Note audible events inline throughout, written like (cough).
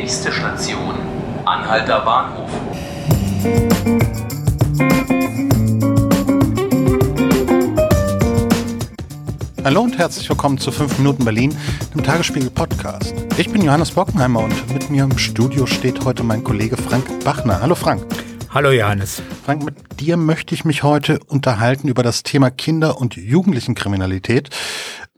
Nächste Station, Anhalter Bahnhof. Hallo und herzlich willkommen zu 5 Minuten Berlin, dem Tagesspiegel Podcast. Ich bin Johannes Bockenheimer und mit mir im Studio steht heute mein Kollege Frank Bachner. Hallo Frank. Hallo Johannes. Frank, mit dir möchte ich mich heute unterhalten über das Thema Kinder- und Jugendlichenkriminalität.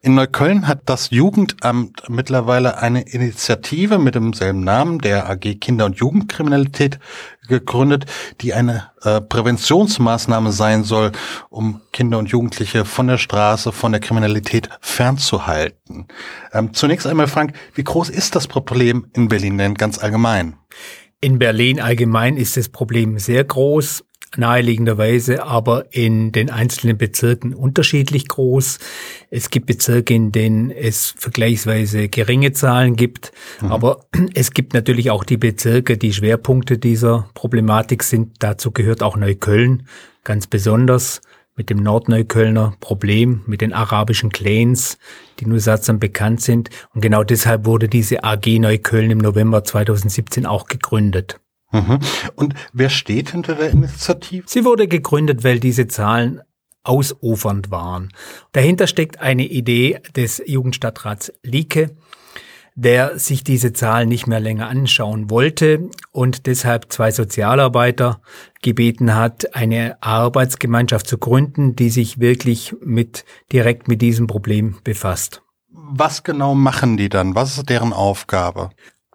In Neukölln hat das Jugendamt mittlerweile eine Initiative mit demselben Namen, der AG Kinder- und Jugendkriminalität, gegründet, die eine äh, Präventionsmaßnahme sein soll, um Kinder und Jugendliche von der Straße, von der Kriminalität fernzuhalten. Ähm, zunächst einmal, Frank, wie groß ist das Problem in Berlin denn ganz allgemein? In Berlin allgemein ist das Problem sehr groß naheliegenderweise aber in den einzelnen Bezirken unterschiedlich groß. Es gibt Bezirke, in denen es vergleichsweise geringe Zahlen gibt, mhm. aber (clears throat) es gibt natürlich auch die Bezirke, die Schwerpunkte dieser Problematik sind. Dazu gehört auch Neukölln ganz besonders mit dem Nordneuköllner Problem, mit den arabischen Clans, die nur sattsam bekannt sind. Und genau deshalb wurde diese AG Neukölln im November 2017 auch gegründet. Mhm. Und wer steht hinter der Initiative? Sie wurde gegründet, weil diese Zahlen ausufernd waren. Dahinter steckt eine Idee des Jugendstadtrats Lieke, der sich diese Zahlen nicht mehr länger anschauen wollte und deshalb zwei Sozialarbeiter gebeten hat, eine Arbeitsgemeinschaft zu gründen, die sich wirklich mit direkt mit diesem Problem befasst. Was genau machen die dann? Was ist deren Aufgabe?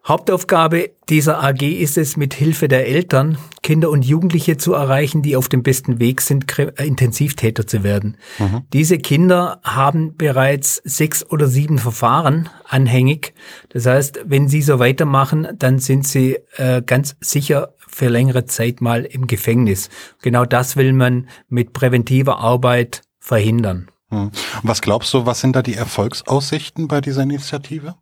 Hauptaufgabe dieser AG ist es, mit Hilfe der Eltern Kinder und Jugendliche zu erreichen, die auf dem besten Weg sind, äh, Intensivtäter zu werden. Mhm. Diese Kinder haben bereits sechs oder sieben Verfahren anhängig. Das heißt, wenn sie so weitermachen, dann sind sie äh, ganz sicher für längere Zeit mal im Gefängnis. Genau das will man mit präventiver Arbeit verhindern. Hm. Was glaubst du, was sind da die Erfolgsaussichten bei dieser Initiative?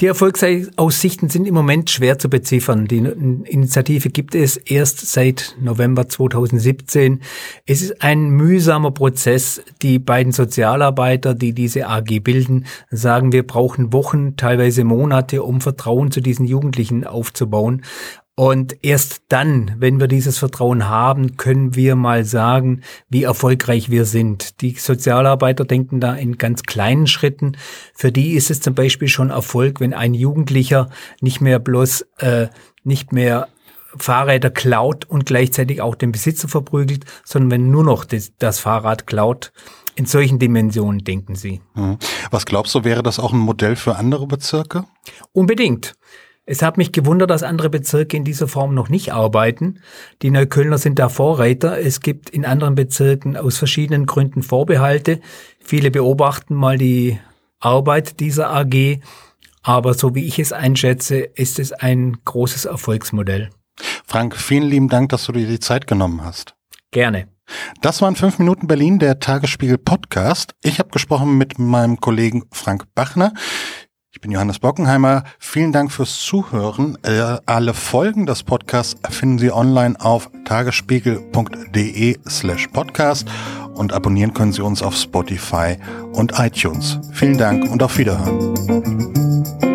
Die Erfolgsaussichten sind im Moment schwer zu beziffern. Die Initiative gibt es erst seit November 2017. Es ist ein mühsamer Prozess. Die beiden Sozialarbeiter, die diese AG bilden, sagen, wir brauchen Wochen, teilweise Monate, um Vertrauen zu diesen Jugendlichen aufzubauen. Und erst dann, wenn wir dieses Vertrauen haben, können wir mal sagen, wie erfolgreich wir sind. Die Sozialarbeiter denken da in ganz kleinen Schritten. Für die ist es zum Beispiel schon Erfolg, wenn ein Jugendlicher nicht mehr bloß äh, nicht mehr Fahrräder klaut und gleichzeitig auch den Besitzer verprügelt, sondern wenn nur noch das, das Fahrrad klaut. In solchen Dimensionen denken sie. Mhm. Was glaubst du, wäre das auch ein Modell für andere Bezirke? Unbedingt. Es hat mich gewundert, dass andere Bezirke in dieser Form noch nicht arbeiten. Die Neuköllner sind da Vorreiter. Es gibt in anderen Bezirken aus verschiedenen Gründen Vorbehalte. Viele beobachten mal die Arbeit dieser AG. Aber so wie ich es einschätze, ist es ein großes Erfolgsmodell. Frank, vielen lieben Dank, dass du dir die Zeit genommen hast. Gerne. Das waren fünf Minuten Berlin, der Tagesspiegel Podcast. Ich habe gesprochen mit meinem Kollegen Frank Bachner. Ich bin Johannes Bockenheimer. Vielen Dank fürs Zuhören. Äh, alle Folgen des Podcasts finden Sie online auf tagesspiegel.de slash podcast und abonnieren können Sie uns auf Spotify und iTunes. Vielen Dank und auf Wiederhören.